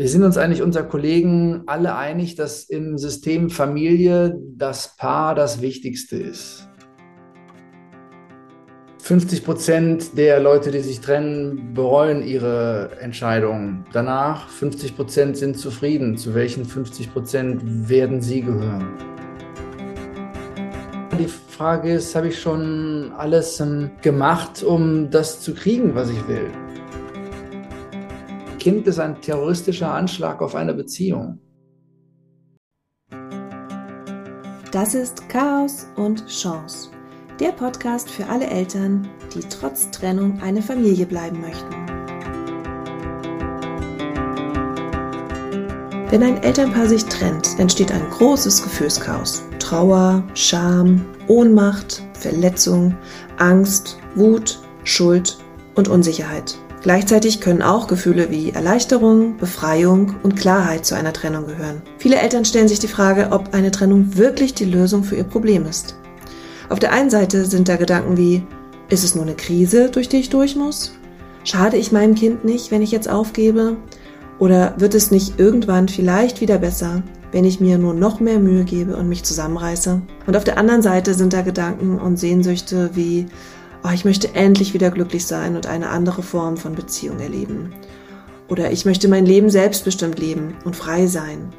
Wir sind uns eigentlich unter Kollegen alle einig, dass im System Familie das Paar das Wichtigste ist. 50 Prozent der Leute, die sich trennen, bereuen ihre Entscheidung. Danach 50 Prozent sind zufrieden. Zu welchen 50 Prozent werden sie gehören? Die Frage ist, habe ich schon alles ähm, gemacht, um das zu kriegen, was ich will? Kind ist ein terroristischer Anschlag auf eine Beziehung. Das ist Chaos und Chance. Der Podcast für alle Eltern, die trotz Trennung eine Familie bleiben möchten. Wenn ein Elternpaar sich trennt, entsteht ein großes Gefühlschaos. Trauer, Scham, Ohnmacht, Verletzung, Angst, Wut, Schuld und Unsicherheit. Gleichzeitig können auch Gefühle wie Erleichterung, Befreiung und Klarheit zu einer Trennung gehören. Viele Eltern stellen sich die Frage, ob eine Trennung wirklich die Lösung für ihr Problem ist. Auf der einen Seite sind da Gedanken wie, ist es nur eine Krise, durch die ich durch muss? Schade ich meinem Kind nicht, wenn ich jetzt aufgebe? Oder wird es nicht irgendwann vielleicht wieder besser, wenn ich mir nur noch mehr Mühe gebe und mich zusammenreiße? Und auf der anderen Seite sind da Gedanken und Sehnsüchte wie, oh, ich möchte endlich wieder glücklich sein und eine andere Form von Beziehung erleben. Oder ich möchte mein Leben selbstbestimmt leben und frei sein.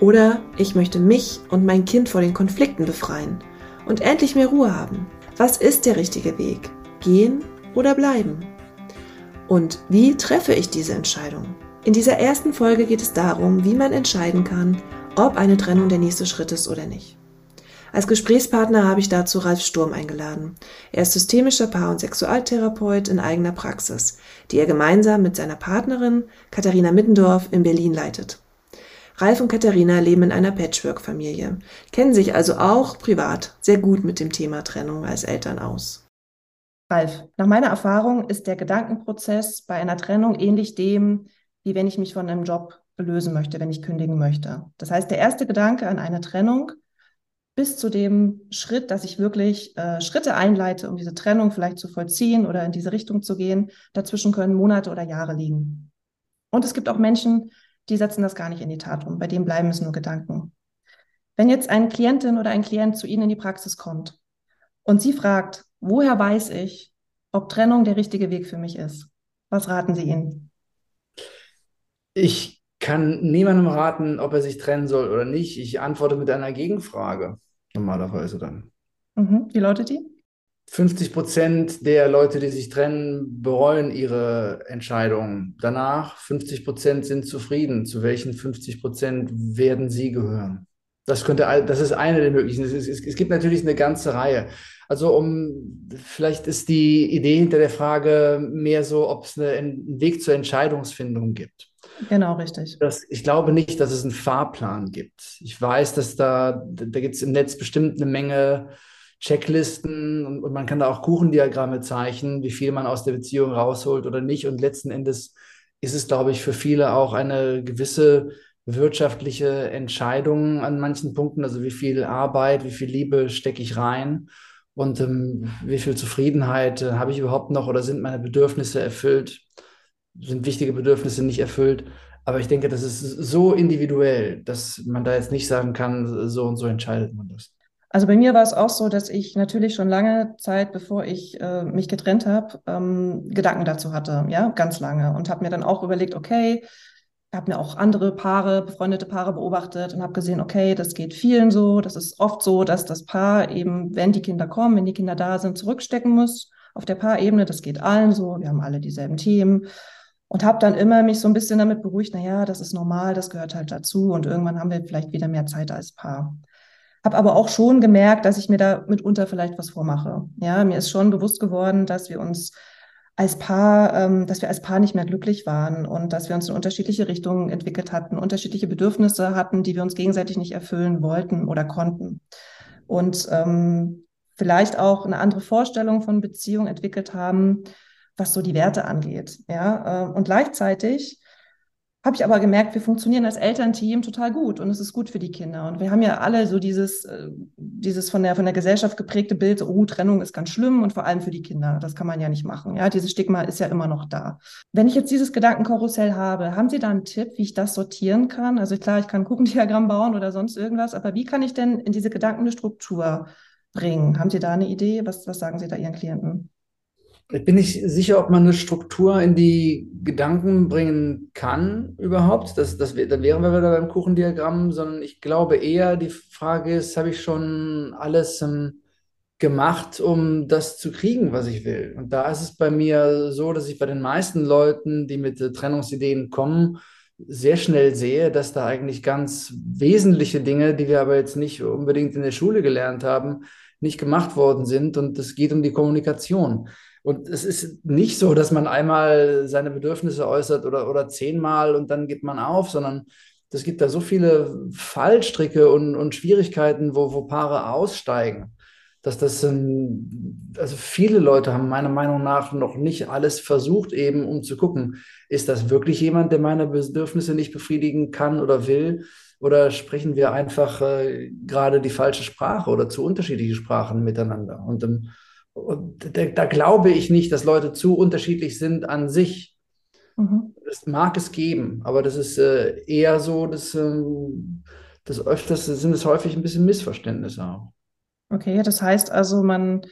Oder ich möchte mich und mein Kind vor den Konflikten befreien und endlich mehr Ruhe haben. Was ist der richtige Weg? Gehen oder bleiben? Und wie treffe ich diese Entscheidung? In dieser ersten Folge geht es darum, wie man entscheiden kann, ob eine Trennung der nächste Schritt ist oder nicht. Als Gesprächspartner habe ich dazu Ralf Sturm eingeladen. Er ist systemischer Paar- und Sexualtherapeut in eigener Praxis, die er gemeinsam mit seiner Partnerin Katharina Mittendorf in Berlin leitet. Ralf und Katharina leben in einer Patchwork-Familie, kennen sich also auch privat sehr gut mit dem Thema Trennung als Eltern aus. Ralf, nach meiner Erfahrung ist der Gedankenprozess bei einer Trennung ähnlich dem, wie wenn ich mich von einem Job lösen möchte, wenn ich kündigen möchte. Das heißt, der erste Gedanke an eine Trennung bis zu dem Schritt, dass ich wirklich äh, Schritte einleite, um diese Trennung vielleicht zu vollziehen oder in diese Richtung zu gehen. Dazwischen können Monate oder Jahre liegen. Und es gibt auch Menschen, die setzen das gar nicht in die Tat um. Bei denen bleiben es nur Gedanken. Wenn jetzt eine Klientin oder ein Klient zu Ihnen in die Praxis kommt und sie fragt, woher weiß ich, ob Trennung der richtige Weg für mich ist, was raten Sie ihnen? Ich kann niemandem raten, ob er sich trennen soll oder nicht. Ich antworte mit einer Gegenfrage normalerweise dann. Mhm. Wie lautet die? 50 Prozent der Leute, die sich trennen, bereuen ihre Entscheidung. Danach 50 Prozent sind zufrieden. Zu welchen 50 Prozent werden sie gehören? Das könnte, das ist eine der möglichen. Es, es, es, gibt natürlich eine ganze Reihe. Also um, vielleicht ist die Idee hinter der Frage mehr so, ob es eine, einen Weg zur Entscheidungsfindung gibt. Genau, richtig. Das, ich glaube nicht, dass es einen Fahrplan gibt. Ich weiß, dass da, da gibt es im Netz bestimmt eine Menge Checklisten und, und, man kann da auch Kuchendiagramme zeichnen, wie viel man aus der Beziehung rausholt oder nicht. Und letzten Endes ist es, glaube ich, für viele auch eine gewisse wirtschaftliche Entscheidung an manchen Punkten. Also wie viel Arbeit, wie viel Liebe stecke ich rein und ähm, wie viel Zufriedenheit äh, habe ich überhaupt noch oder sind meine Bedürfnisse erfüllt? sind wichtige Bedürfnisse nicht erfüllt. Aber ich denke, das ist so individuell, dass man da jetzt nicht sagen kann, so und so entscheidet man das. Also bei mir war es auch so, dass ich natürlich schon lange Zeit, bevor ich äh, mich getrennt habe, ähm, Gedanken dazu hatte, ja, ganz lange. Und habe mir dann auch überlegt, okay, habe mir auch andere Paare, befreundete Paare beobachtet und habe gesehen, okay, das geht vielen so. Das ist oft so, dass das Paar eben, wenn die Kinder kommen, wenn die Kinder da sind, zurückstecken muss auf der Paarebene. Das geht allen so. Wir haben alle dieselben Themen und habe dann immer mich so ein bisschen damit beruhigt, na ja, das ist normal, das gehört halt dazu und irgendwann haben wir vielleicht wieder mehr Zeit als Paar. Habe aber auch schon gemerkt, dass ich mir da mitunter vielleicht was vormache. Ja, mir ist schon bewusst geworden, dass wir uns als Paar, ähm, dass wir als Paar nicht mehr glücklich waren und dass wir uns in unterschiedliche Richtungen entwickelt hatten, unterschiedliche Bedürfnisse hatten, die wir uns gegenseitig nicht erfüllen wollten oder konnten. Und ähm, vielleicht auch eine andere Vorstellung von Beziehung entwickelt haben, was so die Werte angeht. Ja, äh, und gleichzeitig habe ich aber gemerkt, wir funktionieren als Elternteam total gut und es ist gut für die Kinder. Und wir haben ja alle so dieses, äh, dieses von der, von der Gesellschaft geprägte Bild, oh, Trennung ist ganz schlimm und vor allem für die Kinder. Das kann man ja nicht machen. Ja, dieses Stigma ist ja immer noch da. Wenn ich jetzt dieses Gedankenkarussell habe, haben Sie da einen Tipp, wie ich das sortieren kann? Also klar, ich kann Kuchendiagramm bauen oder sonst irgendwas, aber wie kann ich denn in diese Gedanken eine Struktur bringen? Haben Sie da eine Idee? Was, was sagen Sie da Ihren Klienten? Ich bin nicht sicher, ob man eine Struktur in die Gedanken bringen kann überhaupt. Das, das, dann wären wir wieder beim Kuchendiagramm, sondern ich glaube eher, die Frage ist, habe ich schon alles ähm, gemacht, um das zu kriegen, was ich will? Und da ist es bei mir so, dass ich bei den meisten Leuten, die mit äh, Trennungsideen kommen, sehr schnell sehe, dass da eigentlich ganz wesentliche Dinge, die wir aber jetzt nicht unbedingt in der Schule gelernt haben, nicht gemacht worden sind. Und es geht um die Kommunikation. Und es ist nicht so, dass man einmal seine Bedürfnisse äußert oder, oder zehnmal und dann gibt man auf, sondern es gibt da so viele Fallstricke und, und Schwierigkeiten, wo, wo Paare aussteigen, dass das, also viele Leute haben meiner Meinung nach noch nicht alles versucht, eben um zu gucken, ist das wirklich jemand, der meine Bedürfnisse nicht befriedigen kann oder will? Oder sprechen wir einfach äh, gerade die falsche Sprache oder zu unterschiedliche Sprachen miteinander? Und ähm, und da, da, glaube ich nicht, dass Leute zu unterschiedlich sind an sich. Mhm. Das mag es geben, aber das ist äh, eher so, dass äh, das öfters sind es häufig ein bisschen Missverständnisse auch. Okay, das heißt also, man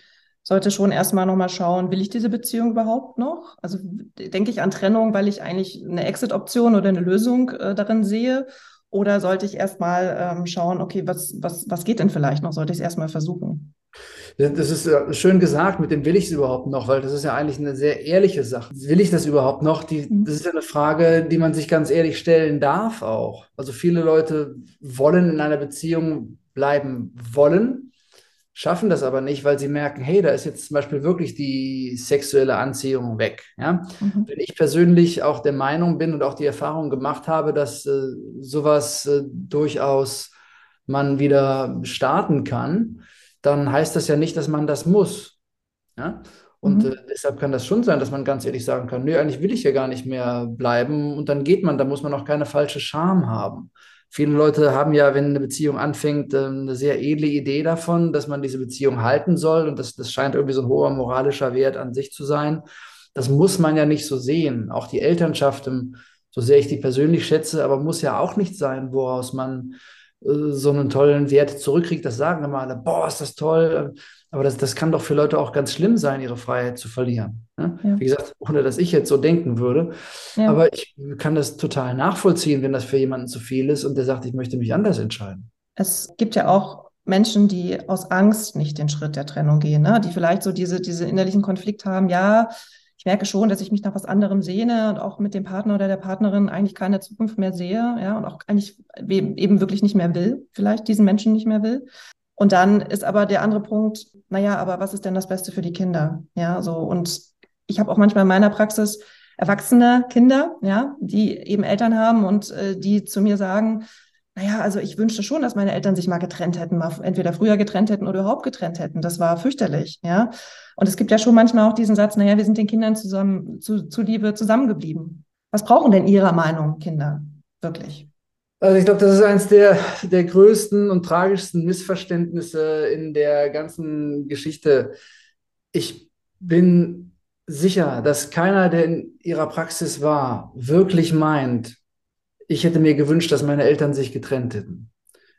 sollte schon erstmal nochmal schauen, will ich diese Beziehung überhaupt noch? Also denke ich an Trennung, weil ich eigentlich eine Exit-Option oder eine Lösung äh, darin sehe? Oder sollte ich erstmal ähm, schauen, okay, was, was, was geht denn vielleicht noch? Sollte ich es erstmal versuchen? Das ist schön gesagt, mit dem will ich es überhaupt noch, weil das ist ja eigentlich eine sehr ehrliche Sache. Will ich das überhaupt noch? Die, mhm. das ist ja eine Frage, die man sich ganz ehrlich stellen darf auch. Also viele Leute wollen in einer Beziehung bleiben wollen, schaffen das aber nicht, weil sie merken, hey, da ist jetzt zum Beispiel wirklich die sexuelle Anziehung weg. Ja? Mhm. Wenn ich persönlich auch der Meinung bin und auch die Erfahrung gemacht habe, dass äh, sowas äh, durchaus man wieder starten kann, dann heißt das ja nicht, dass man das muss. Ja? Und mhm. äh, deshalb kann das schon sein, dass man ganz ehrlich sagen kann, nö, eigentlich will ich ja gar nicht mehr bleiben. Und dann geht man, da muss man auch keine falsche Scham haben. Viele Leute haben ja, wenn eine Beziehung anfängt, äh, eine sehr edle Idee davon, dass man diese Beziehung halten soll. Und das, das scheint irgendwie so ein hoher moralischer Wert an sich zu sein. Das muss man ja nicht so sehen. Auch die Elternschaft, so sehr ich die persönlich schätze, aber muss ja auch nicht sein, woraus man so einen tollen Wert zurückkriegt, das sagen immer alle, boah, ist das toll. Aber das, das kann doch für Leute auch ganz schlimm sein, ihre Freiheit zu verlieren. Ne? Ja. Wie gesagt, ohne dass ich jetzt so denken würde. Ja. Aber ich kann das total nachvollziehen, wenn das für jemanden zu viel ist und der sagt, ich möchte mich anders entscheiden. Es gibt ja auch Menschen, die aus Angst nicht den Schritt der Trennung gehen, ne? die vielleicht so diese, diese innerlichen Konflikt haben, ja, merke schon, dass ich mich nach was anderem sehne und auch mit dem Partner oder der Partnerin eigentlich keine Zukunft mehr sehe, ja, und auch eigentlich eben wirklich nicht mehr will, vielleicht diesen Menschen nicht mehr will. Und dann ist aber der andere Punkt, naja, aber was ist denn das Beste für die Kinder? Ja, so, und ich habe auch manchmal in meiner Praxis erwachsene Kinder, ja, die eben Eltern haben und äh, die zu mir sagen, naja, also ich wünschte schon, dass meine Eltern sich mal getrennt hätten, mal entweder früher getrennt hätten oder überhaupt getrennt hätten. Das war fürchterlich, ja. Und es gibt ja schon manchmal auch diesen Satz, naja, wir sind den Kindern zusammen, zu, zuliebe zusammengeblieben. Was brauchen denn Ihrer Meinung Kinder wirklich? Also ich glaube, das ist eines der, der größten und tragischsten Missverständnisse in der ganzen Geschichte. Ich bin sicher, dass keiner, der in ihrer Praxis war, wirklich meint, ich hätte mir gewünscht, dass meine Eltern sich getrennt hätten.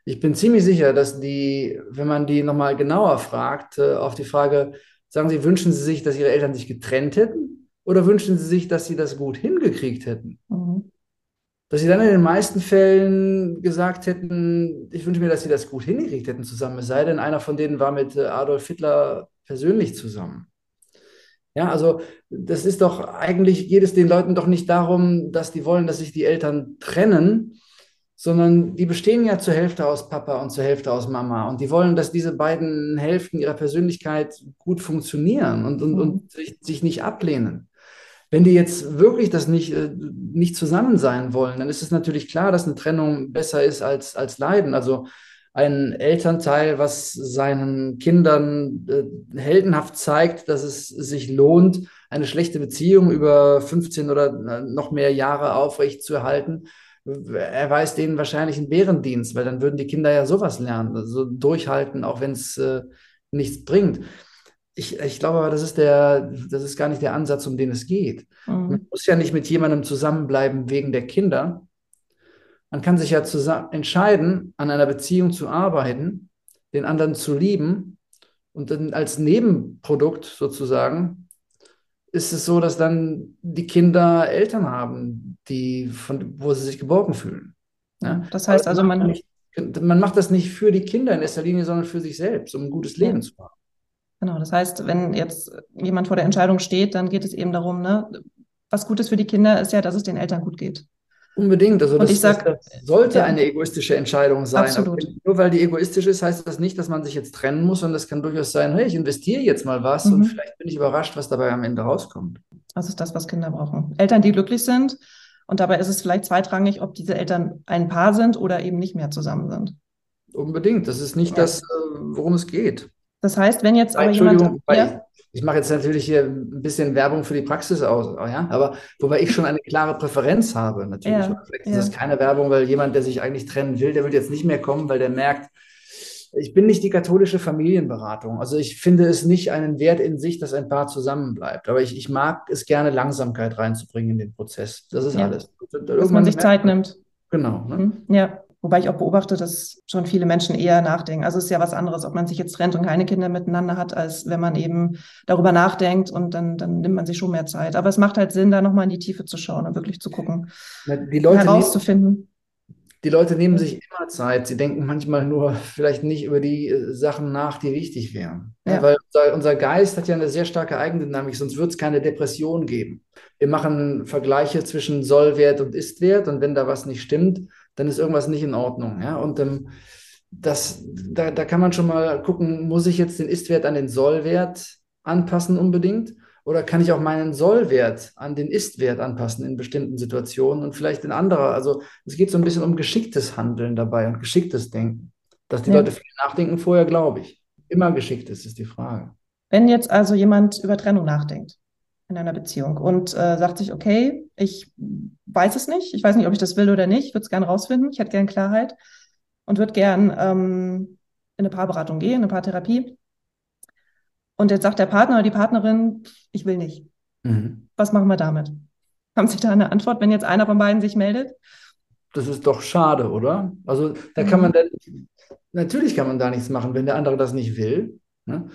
Ich bin ziemlich sicher, dass die, wenn man die nochmal genauer fragt, äh, auf die Frage, sagen Sie, wünschen Sie sich, dass Ihre Eltern sich getrennt hätten oder wünschen Sie sich, dass Sie das gut hingekriegt hätten? Mhm. Dass Sie dann in den meisten Fällen gesagt hätten, ich wünsche mir, dass Sie das gut hingekriegt hätten zusammen, es sei denn, einer von denen war mit äh, Adolf Hitler persönlich zusammen. Ja, also das ist doch eigentlich, geht es den Leuten doch nicht darum, dass die wollen, dass sich die Eltern trennen, sondern die bestehen ja zur Hälfte aus Papa und zur Hälfte aus Mama. Und die wollen, dass diese beiden Hälften ihrer Persönlichkeit gut funktionieren und, und, und mhm. sich, sich nicht ablehnen. Wenn die jetzt wirklich das nicht, äh, nicht zusammen sein wollen, dann ist es natürlich klar, dass eine Trennung besser ist als, als Leiden. Also ein Elternteil, was seinen Kindern äh, heldenhaft zeigt, dass es sich lohnt, eine schlechte Beziehung über 15 oder noch mehr Jahre aufrecht zu erhalten, er weiß denen wahrscheinlich einen Bärendienst, weil dann würden die Kinder ja sowas lernen, also durchhalten, auch wenn es äh, nichts bringt. Ich, ich glaube aber, das ist der, das ist gar nicht der Ansatz, um den es geht. Mhm. Man muss ja nicht mit jemandem zusammenbleiben wegen der Kinder. Man kann sich ja zusammen entscheiden, an einer Beziehung zu arbeiten, den anderen zu lieben und dann als Nebenprodukt sozusagen ist es so, dass dann die Kinder Eltern haben, die von, wo sie sich geborgen fühlen. Ja? Das heißt also, man, man macht das nicht für die Kinder in erster Linie, sondern für sich selbst, um ein gutes Leben ja. zu haben. Genau, das heißt, wenn jetzt jemand vor der Entscheidung steht, dann geht es eben darum, ne, was gut ist für die Kinder, ist ja, dass es den Eltern gut geht. Unbedingt. Also das, sag, das, sollte ja, eine egoistische Entscheidung sein. Absolut. nur weil die egoistisch ist, heißt das nicht, dass man sich jetzt trennen muss, sondern es kann durchaus sein, hey, ich investiere jetzt mal was mhm. und vielleicht bin ich überrascht, was dabei am Ende rauskommt. Das ist das, was Kinder brauchen. Eltern, die glücklich sind. Und dabei ist es vielleicht zweitrangig, ob diese Eltern ein Paar sind oder eben nicht mehr zusammen sind. Unbedingt. Das ist nicht ja. das, äh, worum es geht. Das heißt, wenn jetzt aber jemand. Ja? ich mache jetzt natürlich hier ein bisschen Werbung für die Praxis aus, ja, aber wobei ich schon eine klare Präferenz habe, natürlich. Ja, Vielleicht ist ja. das keine Werbung, weil jemand, der sich eigentlich trennen will, der wird jetzt nicht mehr kommen, weil der merkt, ich bin nicht die katholische Familienberatung. Also ich finde es nicht einen Wert in sich, dass ein Paar zusammenbleibt. Aber ich, ich mag es gerne, Langsamkeit reinzubringen in den Prozess. Das ist ja. alles. Dass man sich Zeit nimmt. Genau. Ne? Mhm. Ja. Wobei ich auch beobachte, dass schon viele Menschen eher nachdenken. Also es ist ja was anderes, ob man sich jetzt trennt und keine Kinder miteinander hat, als wenn man eben darüber nachdenkt und dann, dann nimmt man sich schon mehr Zeit. Aber es macht halt Sinn, da nochmal in die Tiefe zu schauen und wirklich zu gucken, die Leute herauszufinden. Nehmen, die Leute nehmen sich immer Zeit. Sie denken manchmal nur vielleicht nicht über die äh, Sachen nach, die wichtig wären. Ja. Weil unser, unser Geist hat ja eine sehr starke Eigendynamik, sonst wird es keine Depression geben. Wir machen Vergleiche zwischen Sollwert und Istwert und wenn da was nicht stimmt, dann ist irgendwas nicht in Ordnung. Ja? Und ähm, das, da, da kann man schon mal gucken, muss ich jetzt den Ist-Wert an den Soll-Wert anpassen unbedingt? Oder kann ich auch meinen Soll-Wert an den Ist-Wert anpassen in bestimmten Situationen und vielleicht in anderer? Also es geht so ein bisschen um geschicktes Handeln dabei und geschicktes Denken. Dass die ja. Leute viel nachdenken vorher, glaube ich. Immer geschickt ist, ist die Frage. Wenn jetzt also jemand über Trennung nachdenkt, in einer Beziehung und äh, sagt sich, okay, ich weiß es nicht, ich weiß nicht, ob ich das will oder nicht, würde es gerne rausfinden, ich hätte gerne Klarheit und würde gern ähm, in eine Paarberatung gehen, eine Paartherapie. Und jetzt sagt der Partner oder die Partnerin, ich will nicht. Mhm. Was machen wir damit? Haben Sie da eine Antwort, wenn jetzt einer von beiden sich meldet? Das ist doch schade, oder? Also da kann mhm. man dann, natürlich kann man da nichts machen, wenn der andere das nicht will. Ne?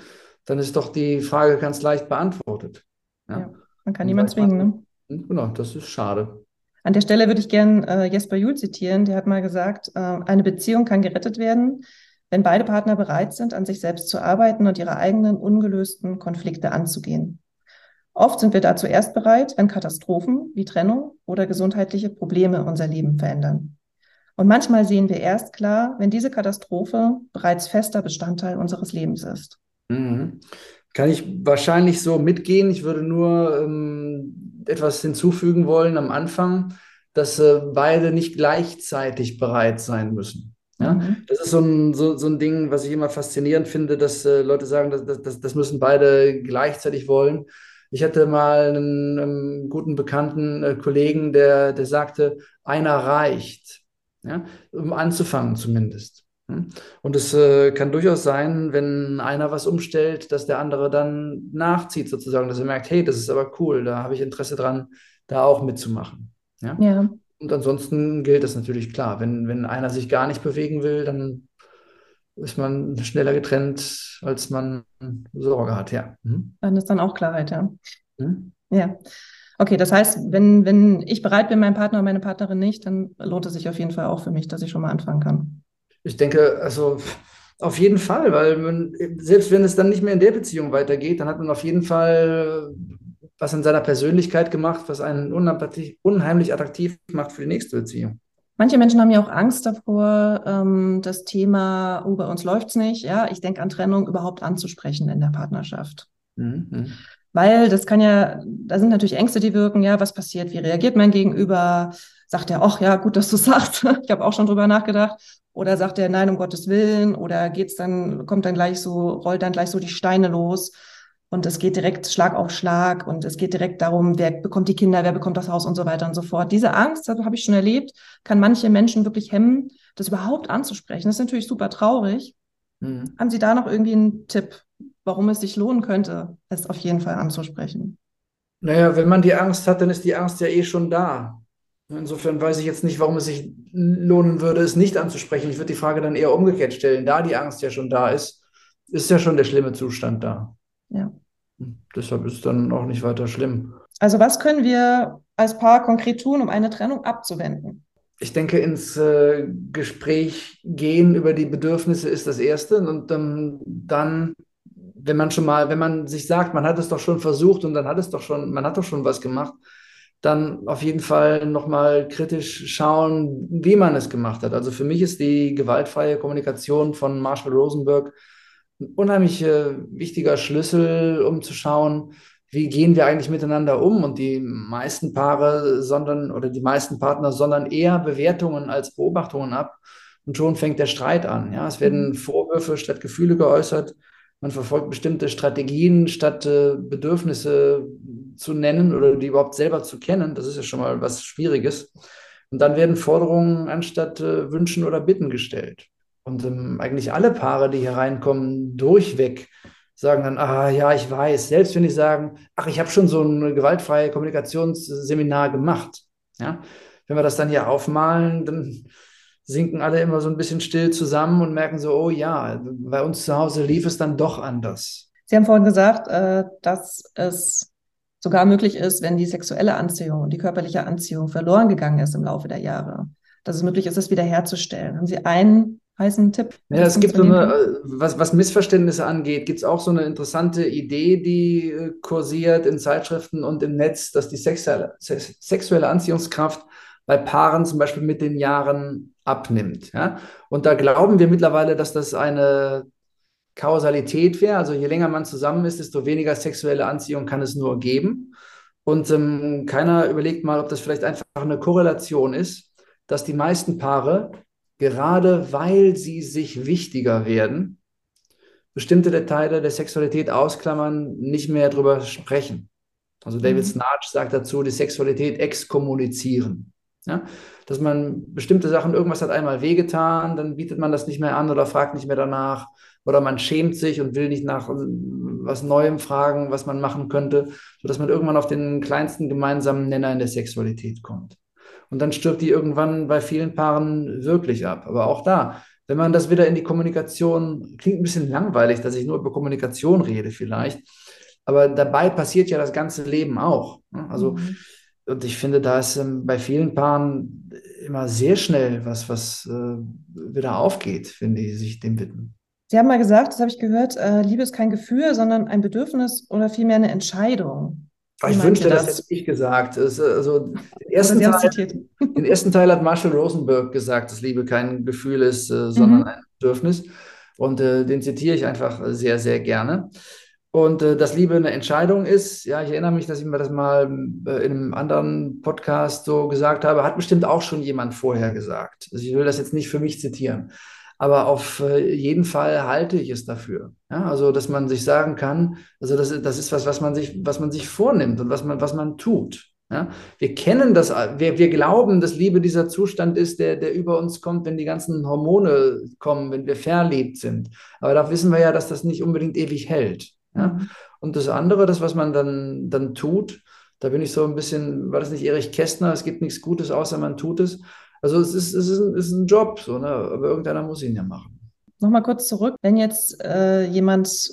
Dann ist doch die Frage ganz leicht beantwortet. Ja. ja man kann niemanden zwingen. Ne? Genau, das ist schade. An der Stelle würde ich gerne äh, Jesper Juhl zitieren. Der hat mal gesagt, äh, eine Beziehung kann gerettet werden, wenn beide Partner bereit sind, an sich selbst zu arbeiten und ihre eigenen ungelösten Konflikte anzugehen. Oft sind wir dazu erst bereit, wenn Katastrophen wie Trennung oder gesundheitliche Probleme unser Leben verändern. Und manchmal sehen wir erst klar, wenn diese Katastrophe bereits fester Bestandteil unseres Lebens ist. Mhm. Kann ich wahrscheinlich so mitgehen. Ich würde nur ähm, etwas hinzufügen wollen am Anfang, dass äh, beide nicht gleichzeitig bereit sein müssen. Ja? Mhm. Das ist so ein, so, so ein Ding, was ich immer faszinierend finde, dass äh, Leute sagen, dass, dass, das müssen beide gleichzeitig wollen. Ich hatte mal einen, einen guten bekannten äh, Kollegen, der, der sagte, einer reicht, ja? um anzufangen zumindest. Hm? Und es äh, kann durchaus sein, wenn einer was umstellt, dass der andere dann nachzieht, sozusagen, dass er merkt, hey, das ist aber cool, da habe ich Interesse dran, da auch mitzumachen. Ja? ja. Und ansonsten gilt das natürlich klar. Wenn, wenn einer sich gar nicht bewegen will, dann ist man schneller getrennt, als man Sorge hat, ja. Mhm. Dann ist dann auch Klarheit, ja. Mhm. Ja. Okay, das heißt, wenn, wenn ich bereit bin, mein Partner oder meine Partnerin nicht, dann lohnt es sich auf jeden Fall auch für mich, dass ich schon mal anfangen kann. Ich denke, also auf jeden Fall, weil man, selbst wenn es dann nicht mehr in der Beziehung weitergeht, dann hat man auf jeden Fall was in seiner Persönlichkeit gemacht, was einen unheimlich attraktiv macht für die nächste Beziehung. Manche Menschen haben ja auch Angst davor, ähm, das Thema, oh, bei uns läuft's nicht, ja, ich denke an Trennung überhaupt anzusprechen in der Partnerschaft. Mhm. Weil das kann ja, da sind natürlich Ängste, die wirken, ja, was passiert, wie reagiert mein Gegenüber? Sagt er, ach ja, gut, dass du sagst, ich habe auch schon drüber nachgedacht. Oder sagt er, nein, um Gottes Willen? Oder geht's dann, kommt dann gleich so, rollt dann gleich so die Steine los? und es geht direkt Schlag auf Schlag und es geht direkt darum, wer bekommt die Kinder, wer bekommt das Haus und so weiter und so fort. Diese Angst, das habe ich schon erlebt, kann manche Menschen wirklich hemmen, das überhaupt anzusprechen. Das ist natürlich super traurig. Mhm. Haben Sie da noch irgendwie einen Tipp, warum es sich lohnen könnte, es auf jeden Fall anzusprechen? Naja, wenn man die Angst hat, dann ist die Angst ja eh schon da. Insofern weiß ich jetzt nicht, warum es sich lohnen würde, es nicht anzusprechen. Ich würde die Frage dann eher umgekehrt stellen. Da die Angst ja schon da ist, ist ja schon der schlimme Zustand da. Ja. Deshalb ist es dann auch nicht weiter schlimm. Also was können wir als Paar konkret tun, um eine Trennung abzuwenden? Ich denke, ins äh, Gespräch gehen über die Bedürfnisse ist das Erste. Und ähm, dann, wenn man schon mal, wenn man sich sagt, man hat es doch schon versucht und dann hat es doch schon, man hat doch schon was gemacht, dann auf jeden Fall nochmal kritisch schauen, wie man es gemacht hat. Also für mich ist die gewaltfreie Kommunikation von Marshall Rosenberg ein unheimlich äh, wichtiger Schlüssel, um zu schauen, wie gehen wir eigentlich miteinander um? Und die meisten Paare sondern oder die meisten Partner sondern eher Bewertungen als Beobachtungen ab. Und schon fängt der Streit an. Ja, es werden mhm. Vorwürfe statt Gefühle geäußert. Man verfolgt bestimmte Strategien statt äh, Bedürfnisse zu nennen oder die überhaupt selber zu kennen. Das ist ja schon mal was Schwieriges. Und dann werden Forderungen anstatt äh, Wünschen oder Bitten gestellt. Und ähm, eigentlich alle Paare, die hier reinkommen, durchweg sagen dann, ah ja, ich weiß, selbst wenn die sagen, ach, ich habe schon so ein gewaltfreie Kommunikationsseminar gemacht. Ja? Wenn wir das dann hier aufmalen, dann sinken alle immer so ein bisschen still zusammen und merken so, oh ja, bei uns zu Hause lief es dann doch anders. Sie haben vorhin gesagt, äh, dass es sogar möglich ist, wenn die sexuelle Anziehung und die körperliche Anziehung verloren gegangen ist im Laufe der Jahre, dass es möglich ist, es wiederherzustellen. Haben Sie einen heißen Tipp? Ja, es gibt so eine, was, was Missverständnisse angeht, gibt es auch so eine interessante Idee, die äh, kursiert in Zeitschriften und im Netz, dass die sexuelle, sexuelle Anziehungskraft bei Paaren zum Beispiel mit den Jahren abnimmt. Ja? Und da glauben wir mittlerweile, dass das eine Kausalität wäre. Also je länger man zusammen ist, desto weniger sexuelle Anziehung kann es nur geben. Und ähm, keiner überlegt mal, ob das vielleicht einfach eine Korrelation ist, dass die meisten Paare gerade weil sie sich wichtiger werden, bestimmte Details der Sexualität ausklammern, nicht mehr darüber sprechen. Also David mhm. Snarch sagt dazu, die Sexualität exkommunizieren. Ja? Dass man bestimmte Sachen, irgendwas hat einmal wehgetan, dann bietet man das nicht mehr an oder fragt nicht mehr danach. Oder man schämt sich und will nicht nach was Neuem fragen, was man machen könnte, sodass man irgendwann auf den kleinsten gemeinsamen Nenner in der Sexualität kommt und dann stirbt die irgendwann bei vielen Paaren wirklich ab. Aber auch da, wenn man das wieder in die Kommunikation, klingt ein bisschen langweilig, dass ich nur über Kommunikation rede vielleicht, aber dabei passiert ja das ganze Leben auch. Ne? Also, mhm. und ich finde, da ist ähm, bei vielen Paaren immer sehr schnell was, was äh, wieder aufgeht, wenn die sich dem widmen. Sie haben mal gesagt, das habe ich gehört, äh, Liebe ist kein Gefühl, sondern ein Bedürfnis oder vielmehr eine Entscheidung. Ich wünschte, das, das hätte ich gesagt. Es, also, den, ersten Teil, den ersten Teil hat Marshall Rosenberg gesagt, dass Liebe kein Gefühl ist, äh, sondern mhm. ein Bedürfnis. Und äh, den zitiere ich einfach sehr, sehr gerne. Und äh, dass Liebe eine Entscheidung ist, ja, ich erinnere mich, dass ich mir das mal äh, in einem anderen Podcast so gesagt habe, hat bestimmt auch schon jemand vorher gesagt. Also ich will das jetzt nicht für mich zitieren. Aber auf äh, jeden Fall halte ich es dafür. Ja, also, dass man sich sagen kann, also das, das ist was, was man sich, was man sich vornimmt und was man, was man tut. Ja, wir kennen das, wir, wir glauben, dass Liebe dieser Zustand ist, der, der über uns kommt, wenn die ganzen Hormone kommen, wenn wir verliebt sind. Aber da wissen wir ja, dass das nicht unbedingt ewig hält. Ja? Mhm. Und das andere, das, was man dann, dann tut, da bin ich so ein bisschen, war das nicht Erich Kästner, es gibt nichts Gutes, außer man tut es. Also es ist, es ist, ein, es ist ein Job, so, ne? aber irgendeiner muss ihn ja machen. Nochmal kurz zurück, wenn jetzt äh, jemand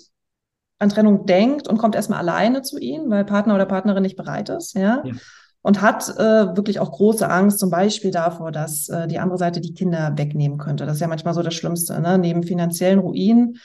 an Trennung denkt und kommt erstmal alleine zu Ihnen, weil Partner oder Partnerin nicht bereit ist, ja, ja. und hat äh, wirklich auch große Angst, zum Beispiel davor, dass äh, die andere Seite die Kinder wegnehmen könnte. Das ist ja manchmal so das Schlimmste, ne? neben finanziellen Ruinen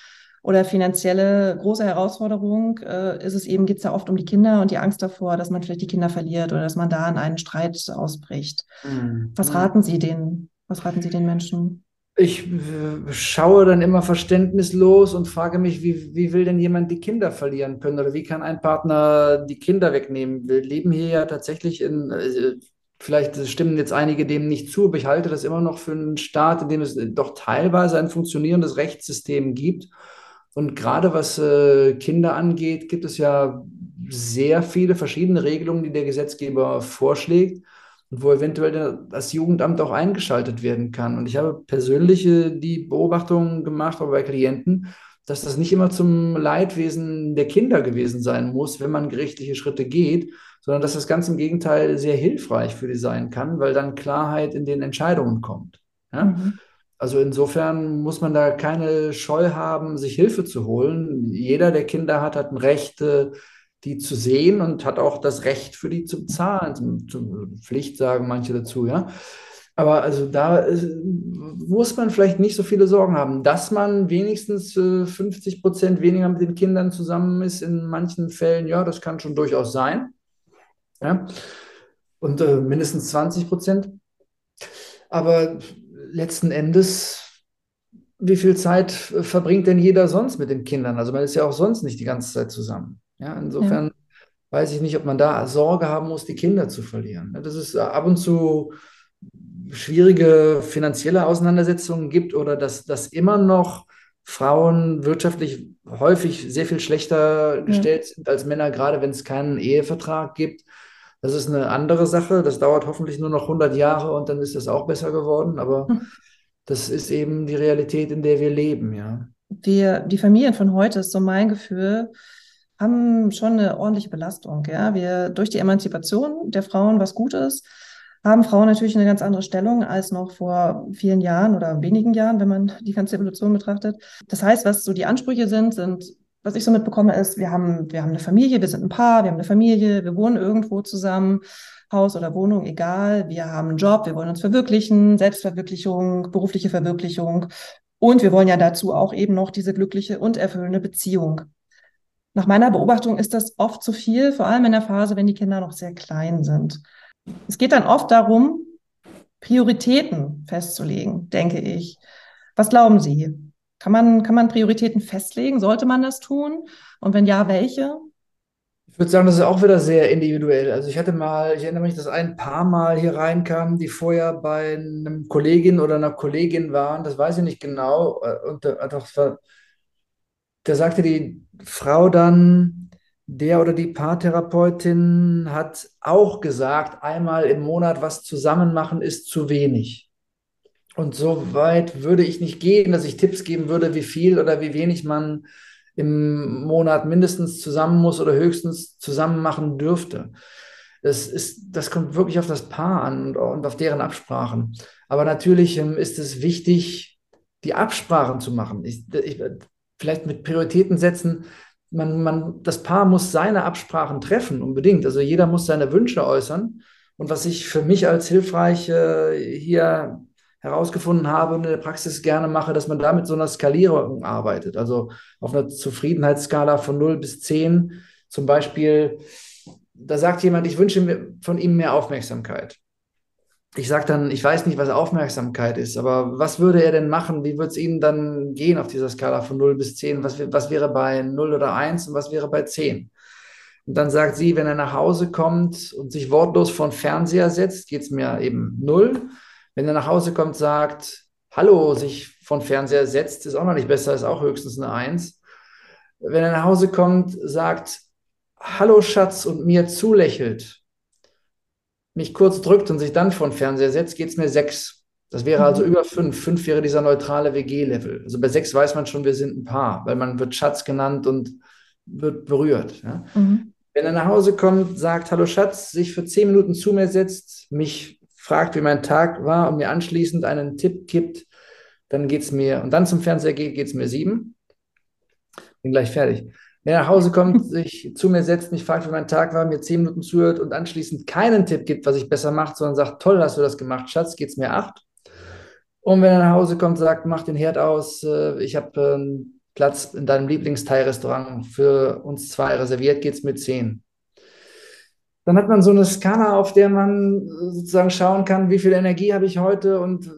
oder finanzielle große Herausforderung äh, ist es eben, geht es ja oft um die Kinder und die Angst davor, dass man vielleicht die Kinder verliert oder dass man da in einen Streit ausbricht. Mhm. Was raten Sie den, was raten Sie den Menschen? Ich äh, schaue dann immer verständnislos und frage mich, wie, wie will denn jemand die Kinder verlieren können oder wie kann ein Partner die Kinder wegnehmen? Wir leben hier ja tatsächlich in, äh, vielleicht stimmen jetzt einige dem nicht zu, aber ich halte das immer noch für einen Staat, in dem es doch teilweise ein funktionierendes Rechtssystem gibt Und gerade was äh, Kinder angeht, gibt es ja sehr viele verschiedene Regelungen, die der Gesetzgeber vorschlägt und wo eventuell das Jugendamt auch eingeschaltet werden kann. Und ich habe persönlich die Beobachtung gemacht, auch bei Klienten, dass das nicht immer zum Leidwesen der Kinder gewesen sein muss, wenn man gerichtliche Schritte geht, sondern dass das ganz im Gegenteil sehr hilfreich für die sein kann, weil dann Klarheit in den Entscheidungen kommt. Ja? Mhm. Also insofern muss man da keine Scheu haben, sich Hilfe zu holen. Jeder, der Kinder hat, hat ein Recht, äh, die zu sehen und hat auch das Recht für die zu bezahlen. Zum, Pflicht sagen manche dazu, ja. Aber also da ist, muss man vielleicht nicht so viele Sorgen haben, dass man wenigstens äh, 50 Prozent weniger mit den Kindern zusammen ist in manchen Fällen. Ja, das kann schon durchaus sein. Ja. Und äh, mindestens 20 Prozent. Aber letzten Endes, wie viel Zeit verbringt denn jeder sonst mit den Kindern? Also man ist ja auch sonst nicht die ganze Zeit zusammen. Ja, insofern ja. weiß ich nicht, ob man da Sorge haben muss, die Kinder zu verlieren. Das ist ab und zu schwierige finanzielle Auseinandersetzungen gibt oder dass, dass immer noch Frauen wirtschaftlich häufig sehr viel schlechter gestellt ja. sind als Männer, gerade wenn es keinen Ehevertrag gibt. Das ist eine andere Sache. Das dauert hoffentlich nur noch 100 Jahre und dann ist das auch besser geworden. Aber hm. das ist eben die Realität, in der wir leben, ja. Wir, die Familien von heute, ist so mein Gefühl, haben schon eine ordentliche Belastung. Ja? Wir durch die Emanzipation der Frauen was Gutes haben Frauen natürlich eine ganz andere Stellung als noch vor vielen Jahren oder wenigen Jahren, wenn man die ganze Evolution betrachtet. Das heißt, was so die Ansprüche sind, sind, was ich so mitbekomme, ist, wir haben, wir haben eine Familie, wir sind ein Paar, wir haben eine Familie, wir wohnen irgendwo zusammen, Haus oder Wohnung, egal. Wir haben einen Job, wir wollen uns verwirklichen, Selbstverwirklichung, berufliche Verwirklichung. Und wir wollen ja dazu auch eben noch diese glückliche und erfüllende Beziehung. Nach meiner Beobachtung ist das oft zu viel, vor allem in der Phase, wenn die Kinder noch sehr klein sind. Es geht dann oft darum, Prioritäten festzulegen, denke ich. Was glauben Sie? Kann man, kann man Prioritäten festlegen? Sollte man das tun? Und wenn ja, welche? Ich würde sagen, das ist auch wieder sehr individuell. Also ich hatte mal, ich erinnere mich, dass ein paar Mal hier reinkamen, die vorher bei einem Kollegin oder einer Kollegin waren, das weiß ich nicht genau. Äh, und da, da sagte die Frau dann, der oder die Paartherapeutin hat auch gesagt, einmal im Monat was zusammen machen ist zu wenig. Und so weit würde ich nicht gehen, dass ich Tipps geben würde, wie viel oder wie wenig man im Monat mindestens zusammen muss oder höchstens zusammen machen dürfte. Das, ist, das kommt wirklich auf das Paar an und, und auf deren Absprachen. Aber natürlich ähm, ist es wichtig, die Absprachen zu machen. Ich, ich, vielleicht mit Prioritäten setzen, man, man, das Paar muss seine Absprachen treffen, unbedingt. Also jeder muss seine Wünsche äußern. Und was ich für mich als hilfreich äh, hier herausgefunden habe und in der Praxis gerne mache, dass man da mit so einer Skalierung arbeitet. Also auf einer Zufriedenheitsskala von 0 bis 10 zum Beispiel, da sagt jemand, ich wünsche mir von ihm mehr Aufmerksamkeit ich sage dann, ich weiß nicht, was Aufmerksamkeit ist, aber was würde er denn machen? Wie würde es Ihnen dann gehen auf dieser Skala von 0 bis 10? Was, was wäre bei 0 oder 1 und was wäre bei 10? Und dann sagt sie, wenn er nach Hause kommt und sich wortlos vor den Fernseher setzt, geht es mir eben 0. Wenn er nach Hause kommt, sagt, Hallo, sich von Fernseher setzt, ist auch noch nicht besser, ist auch höchstens eine 1. Wenn er nach Hause kommt, sagt, Hallo Schatz und mir zulächelt, mich kurz drückt und sich dann vor den Fernseher setzt, geht es mir sechs. Das wäre also mhm. über fünf. Fünf wäre dieser neutrale WG-Level. Also bei sechs weiß man schon, wir sind ein Paar, weil man wird Schatz genannt und wird berührt. Ja? Mhm. Wenn er nach Hause kommt, sagt Hallo Schatz, sich für zehn Minuten zu mir setzt, mich fragt, wie mein Tag war und mir anschließend einen Tipp gibt, dann geht es mir, und dann zum Fernseher geht, geht es mir sieben. Bin gleich fertig. Wenn er nach Hause kommt, sich zu mir setzt, mich fragt, wie mein Tag war, mir zehn Minuten zuhört und anschließend keinen Tipp gibt, was ich besser mache, sondern sagt, toll, hast du das gemacht, Schatz, geht's mir acht. Und wenn er nach Hause kommt, sagt, mach den Herd aus, äh, ich habe einen ähm, Platz in deinem Lieblingsteilrestaurant für uns zwei reserviert, geht's mir zehn. Dann hat man so eine Skala, auf der man sozusagen schauen kann, wie viel Energie habe ich heute und äh,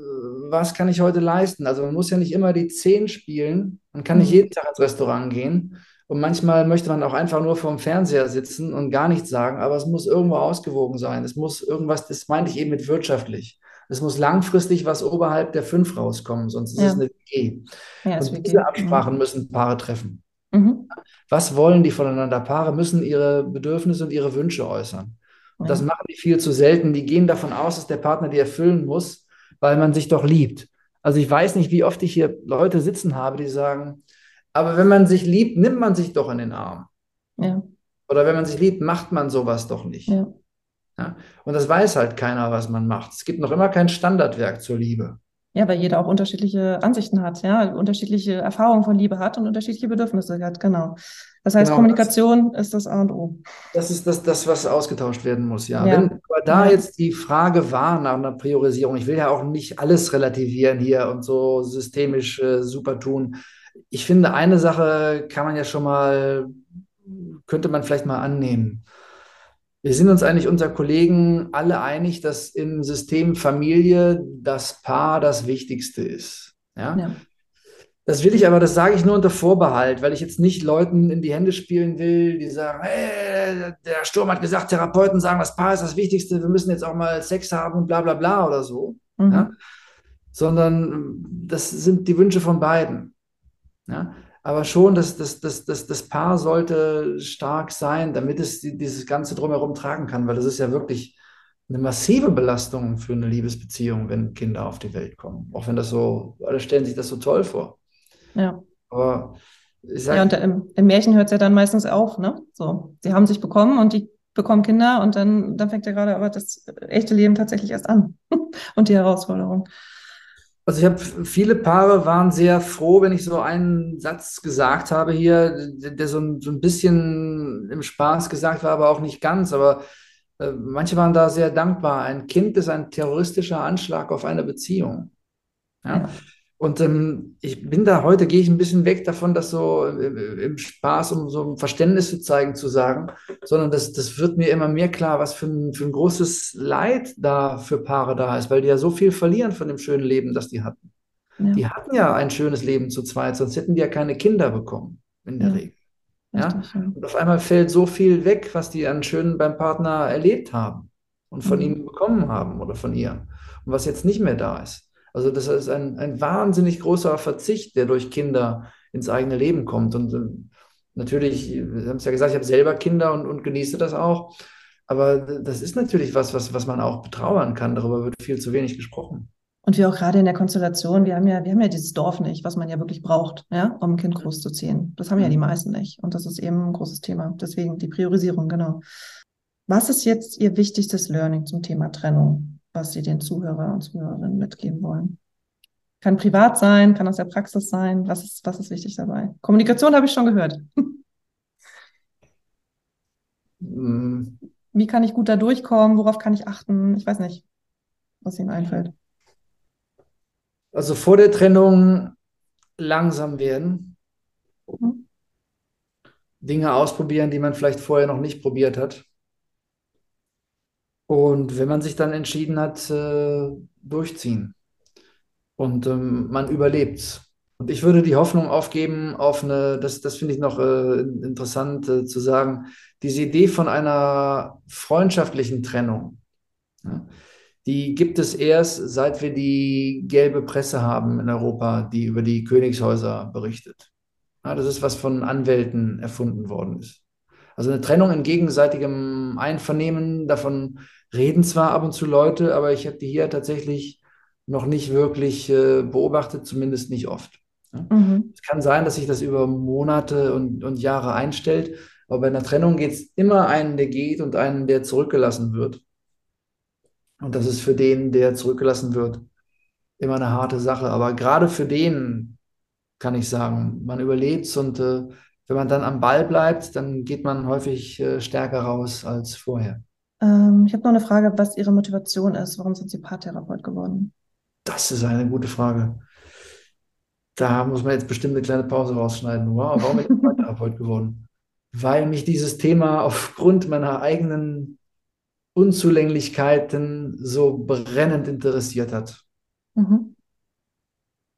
was kann ich heute leisten. Also man muss ja nicht immer die zehn spielen, man kann nicht mhm. jeden Tag ins Restaurant gehen, und manchmal möchte man auch einfach nur vorm Fernseher sitzen und gar nichts sagen, aber es muss irgendwo ausgewogen sein. Es muss irgendwas, das meinte ich eben mit wirtschaftlich. Es muss langfristig was oberhalb der fünf rauskommen, sonst ist Ja. es eine WG. Ja, ist Und WG. diese Absprachen müssen Paare treffen. Mhm. Was wollen die voneinander? Paare müssen ihre Bedürfnisse und ihre Wünsche äußern. Und das machen die viel zu selten. Die gehen davon aus, dass der Partner die erfüllen muss, weil man sich doch liebt. Also ich weiß nicht, wie oft ich hier Leute sitzen habe, die sagen, aber wenn man sich liebt, nimmt man sich doch in den Arm. Ja. Oder wenn man sich liebt, macht man sowas doch nicht. Ja. Ja? Und das weiß halt keiner, was man macht. Es gibt noch immer kein Standardwerk zur Liebe. Ja, weil jeder auch unterschiedliche Ansichten hat, ja, unterschiedliche Erfahrungen von Liebe hat und unterschiedliche Bedürfnisse hat, genau. Das heißt, Genau, Kommunikation ist das A und O. Das ist das, das, was ausgetauscht werden muss, ja. Ja. Wenn aber da Ja. jetzt die Frage war nach einer Priorisierung, ich will ja auch nicht alles relativieren hier und so systemisch äh, super tun. Ich finde, eine Sache kann man ja schon mal, könnte man vielleicht mal annehmen. Wir sind uns eigentlich unter Kollegen alle einig, dass im System Familie das Paar das Wichtigste ist. Ja? Ja. Das will ich aber, das sage ich nur unter Vorbehalt, weil ich jetzt nicht Leuten in die Hände spielen will, die sagen, hey, der Sturm hat gesagt, Therapeuten sagen, das Paar ist das Wichtigste, wir müssen jetzt auch mal Sex haben und bla bla bla oder so. Mhm. Ja? Sondern das sind die Wünsche von beiden. Ja? Aber schon, das, das, das, das, das Paar sollte stark sein, damit es die, dieses Ganze drumherum tragen kann, weil das ist ja wirklich eine massive Belastung für eine Liebesbeziehung, wenn Kinder auf die Welt kommen. Auch wenn das so, alle stellen sich das so toll vor. Ja. Aber ich Ja, sag, und im, im Märchen hört es ja dann meistens auf, ne? So, sie haben sich bekommen und die bekommen Kinder und dann, dann fängt ja gerade aber das echte Leben tatsächlich erst an. Und die Herausforderung. Also ich habe viele Paare waren sehr froh, wenn ich so einen Satz gesagt habe hier, der, so, ein, so ein bisschen im Spaß gesagt war, aber auch nicht ganz. Aber äh, manche waren da sehr dankbar. Ein Kind ist ein terroristischer Anschlag auf eine Beziehung. Ja? Und ähm, ich bin da heute, gehe ich ein bisschen weg davon, das so im, im Spaß, um so ein Verständnis zu zeigen, zu sagen, sondern das, das wird mir immer mehr klar, was für ein, für ein großes Leid da für Paare da ist, weil die ja so viel verlieren von dem schönen Leben, das die hatten. Ja, Die hatten ja ein schönes Leben zu zweit, sonst hätten die ja keine Kinder bekommen, in der Ja. Regel. Ja. Und auf einmal fällt so viel weg, was die an Schönen beim Partner erlebt haben und von Mhm. ihm bekommen haben oder von ihr. Und was jetzt nicht mehr da ist. Also das ist ein, ein wahnsinnig großer Verzicht, der durch Kinder ins eigene Leben kommt. Und ähm, natürlich, wir haben es ja gesagt, ich habe selber Kinder und, und genieße das auch. Aber das ist natürlich was, was, was man auch betrauern kann. Darüber wird viel zu wenig gesprochen. Und wir auch gerade in der Konstellation, wir haben ja, wir haben ja dieses Dorf nicht, was man ja wirklich braucht, ja, um ein Kind großzuziehen. Das haben ja die meisten nicht. Und das ist eben ein großes Thema. Deswegen die Priorisierung, genau. Was ist jetzt Ihr wichtigstes Learning zum Thema Trennung, was Sie den Zuhörer und Zuhörerinnen mitgeben wollen? Kann privat sein, kann aus der Praxis sein. Was ist, was ist wichtig dabei? Kommunikation habe ich schon gehört. Mm, Wie kann ich gut da durchkommen? Worauf kann ich achten? Ich weiß nicht, was Ihnen einfällt. Also vor der Trennung langsam werden, Mhm. Dinge ausprobieren, die man vielleicht vorher noch nicht probiert hat. Und wenn man sich dann entschieden hat, äh, durchziehen. Und ähm, man überlebt. Und ich würde die Hoffnung aufgeben auf eine, das, das finde ich noch äh, interessant äh, zu sagen, diese Idee von einer freundschaftlichen Trennung. Die gibt es erst, seit wir die gelbe Presse haben in Europa, die über die Königshäuser berichtet. Das ist was von Anwälten erfunden worden ist. Also eine Trennung in gegenseitigem Einvernehmen, davon reden zwar ab und zu Leute, aber ich habe die hier tatsächlich noch nicht wirklich äh, beobachtet, zumindest nicht oft. Ja. Mhm. Es kann sein, dass sich das über Monate und, und Jahre einstellt, aber bei einer Trennung geht es immer einen, der geht und einen, der zurückgelassen wird. Und das ist für den, der zurückgelassen wird, immer eine harte Sache. Aber gerade für den kann ich sagen, man überlebt es und äh, wenn man dann am Ball bleibt, dann geht man häufig äh, stärker raus als vorher. Ähm, ich habe noch eine Frage, was Ihre Motivation ist. Warum sind Sie Paartherapeut geworden? Das ist eine gute Frage. Da muss man jetzt bestimmt eine kleine Pause rausschneiden. Wow, warum bin ich Paartherapeut geworden? Weil mich dieses Thema aufgrund meiner eigenen Unzulänglichkeiten so brennend interessiert hat. Mhm.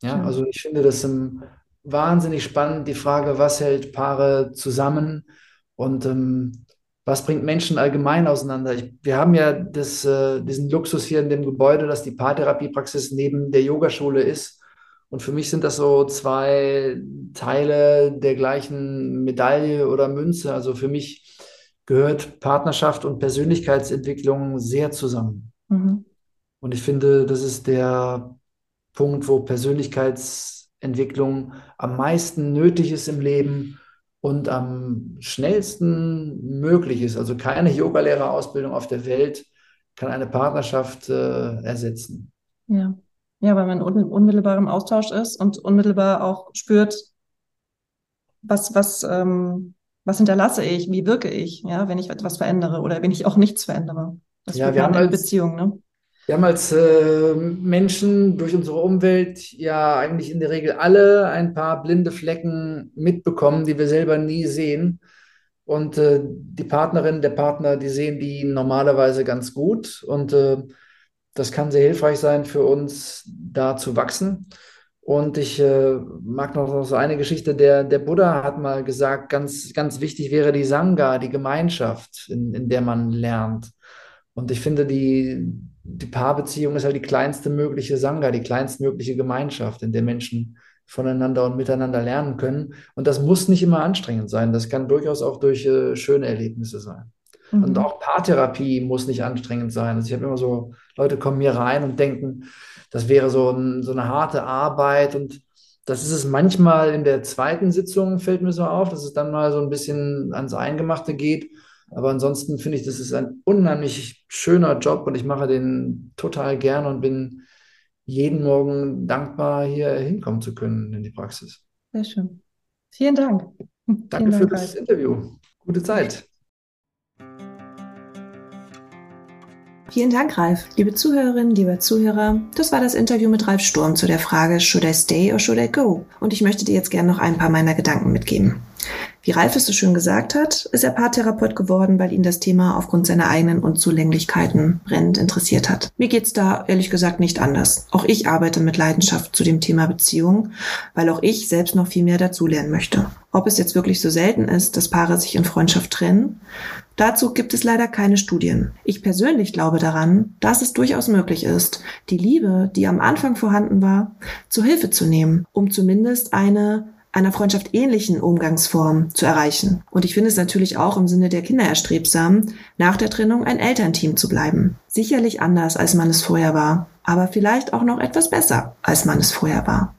Ja, Schön. also ich finde das ähm, wahnsinnig spannend, die Frage, was hält Paare zusammen und ähm, was bringt Menschen allgemein auseinander. Ich, wir haben ja das, äh, diesen Luxus hier in dem Gebäude, dass die Paartherapiepraxis neben der Yogaschule ist. Und für mich sind das so zwei Teile der gleichen Medaille oder Münze. Also für mich gehört Partnerschaft und Persönlichkeitsentwicklung sehr zusammen. Mhm. Und ich finde, das ist der Punkt, wo Persönlichkeitsentwicklung am meisten nötig ist im Leben und am schnellsten möglich ist. Also keine Yogalehrerausbildung auf der Welt kann eine Partnerschaft äh, ersetzen. Ja. ja, weil man un unmittelbar im Austausch ist und unmittelbar auch spürt, was, was, ähm, was hinterlasse ich, wie wirke ich, ja, wenn ich etwas verändere oder wenn ich auch nichts verändere. Das ja, wir haben als, Beziehung, ne? Wir haben als äh, Menschen durch unsere Umwelt ja eigentlich in der Regel alle ein paar blinde Flecken mitbekommen, die wir selber nie sehen. Und äh, die Partnerin, der Partner, die sehen die normalerweise ganz gut. Und äh, das kann sehr hilfreich sein für uns, da zu wachsen. Und ich äh, mag noch so eine Geschichte, der, der Buddha hat mal gesagt, ganz, ganz wichtig wäre die Sangha, die Gemeinschaft, in, in der man lernt. Und ich finde, die, die Paarbeziehung ist halt die kleinste mögliche Sangha, die kleinstmögliche Gemeinschaft, in der Menschen voneinander und miteinander lernen können. Und das muss nicht immer anstrengend sein. Das kann durchaus auch durch äh, schöne Erlebnisse sein. Mhm. Und auch Paartherapie muss nicht anstrengend sein. Also ich habe immer so, Leute kommen hier rein und denken, das wäre so, ein, so eine harte Arbeit. Und das ist es manchmal in der zweiten Sitzung, fällt mir so auf, dass es dann mal so ein bisschen ans Eingemachte geht. Aber ansonsten finde ich, das ist ein unheimlich schöner Job und ich mache den total gerne und bin jeden Morgen dankbar, hier hinkommen zu können in die Praxis. Sehr schön. Vielen Dank. Danke Vielen für Dank, das Interview. Gute Zeit. Vielen Dank, Ralf. Liebe Zuhörerinnen, lieber Zuhörer, das war das Interview mit Ralf Sturm zu der Frage Should I stay or should I go? Und ich möchte dir jetzt gerne noch ein paar meiner Gedanken mitgeben. Wie Ralf es so schön gesagt hat, ist er Paartherapeut geworden, weil ihn das Thema aufgrund seiner eigenen Unzulänglichkeiten brennend interessiert hat. Mir geht's da ehrlich gesagt nicht anders. Auch ich arbeite mit Leidenschaft zu dem Thema Beziehung, weil auch ich selbst noch viel mehr dazulernen möchte. Ob es jetzt wirklich so selten ist, dass Paare sich in Freundschaft trennen, dazu gibt es leider keine Studien. Ich persönlich glaube daran, dass es durchaus möglich ist, die Liebe, die am Anfang vorhanden war, zu Hilfe zu nehmen, um zumindest eine einer Freundschaft ähnlichen Umgangsform zu erreichen. Und ich finde es natürlich auch im Sinne der Kinder erstrebsam, nach der Trennung ein Elternteam zu bleiben. Sicherlich anders, als man es vorher war, aber vielleicht auch noch etwas besser, als man es vorher war.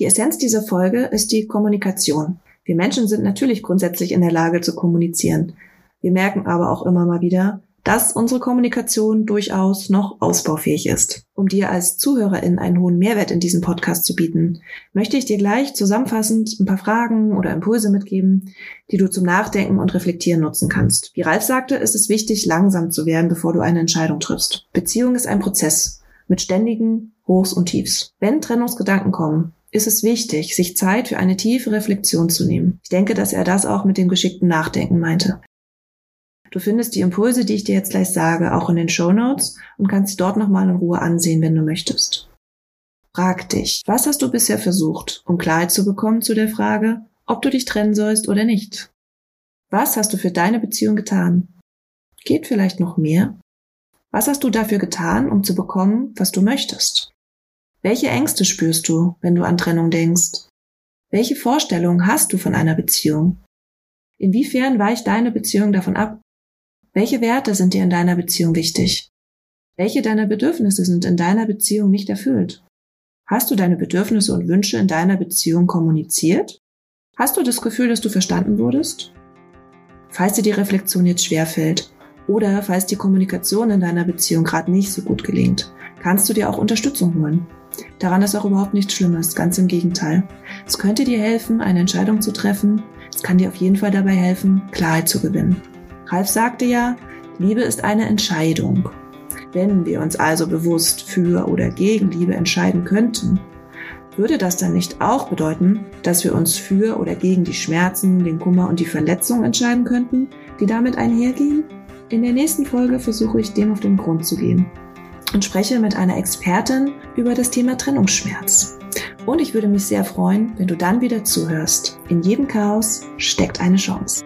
Die Essenz dieser Folge ist die Kommunikation. Wir Menschen sind natürlich grundsätzlich in der Lage zu kommunizieren. Wir merken aber auch immer mal wieder, dass unsere Kommunikation durchaus noch ausbaufähig ist. Um dir als Zuhörerin einen hohen Mehrwert in diesem Podcast zu bieten, möchte ich dir gleich zusammenfassend ein paar Fragen oder Impulse mitgeben, die du zum Nachdenken und Reflektieren nutzen kannst. Wie Ralf sagte, ist es wichtig, langsam zu werden, bevor du eine Entscheidung triffst. Beziehung ist ein Prozess mit ständigen Hochs und Tiefs. Wenn Trennungsgedanken kommen, ist es wichtig, sich Zeit für eine tiefe Reflexion zu nehmen. Ich denke, dass er das auch mit dem geschickten Nachdenken meinte. Du findest die Impulse, die ich dir jetzt gleich sage, auch in den Show Notes und kannst sie dort nochmal in Ruhe ansehen, wenn du möchtest. Frag dich, was hast du bisher versucht, um Klarheit zu bekommen zu der Frage, ob du dich trennen sollst oder nicht? Was hast du für deine Beziehung getan? Geht vielleicht noch mehr? Was hast du dafür getan, um zu bekommen, was du möchtest? Welche Ängste spürst du, wenn du an Trennung denkst? Welche Vorstellungen hast du von einer Beziehung? Inwiefern weicht deine Beziehung davon ab, welche Werte sind dir in deiner Beziehung wichtig? Welche deiner Bedürfnisse sind in deiner Beziehung nicht erfüllt? Hast du deine Bedürfnisse und Wünsche in deiner Beziehung kommuniziert? Hast du das Gefühl, dass du verstanden wurdest? Falls dir die Reflexion jetzt schwerfällt oder falls die Kommunikation in deiner Beziehung gerade nicht so gut gelingt, kannst du dir auch Unterstützung holen. Daran ist auch überhaupt nichts Schlimmes, ganz im Gegenteil. Es könnte dir helfen, eine Entscheidung zu treffen. Es kann dir auf jeden Fall dabei helfen, Klarheit zu gewinnen. Ralf sagte ja, Liebe ist eine Entscheidung. Wenn wir uns also bewusst für oder gegen Liebe entscheiden könnten, würde das dann nicht auch bedeuten, dass wir uns für oder gegen die Schmerzen, den Kummer und die Verletzung entscheiden könnten, die damit einhergehen? In der nächsten Folge versuche ich dem auf den Grund zu gehen und spreche mit einer Expertin über das Thema Trennungsschmerz. Und ich würde mich sehr freuen, wenn du dann wieder zuhörst. In jedem Chaos steckt eine Chance.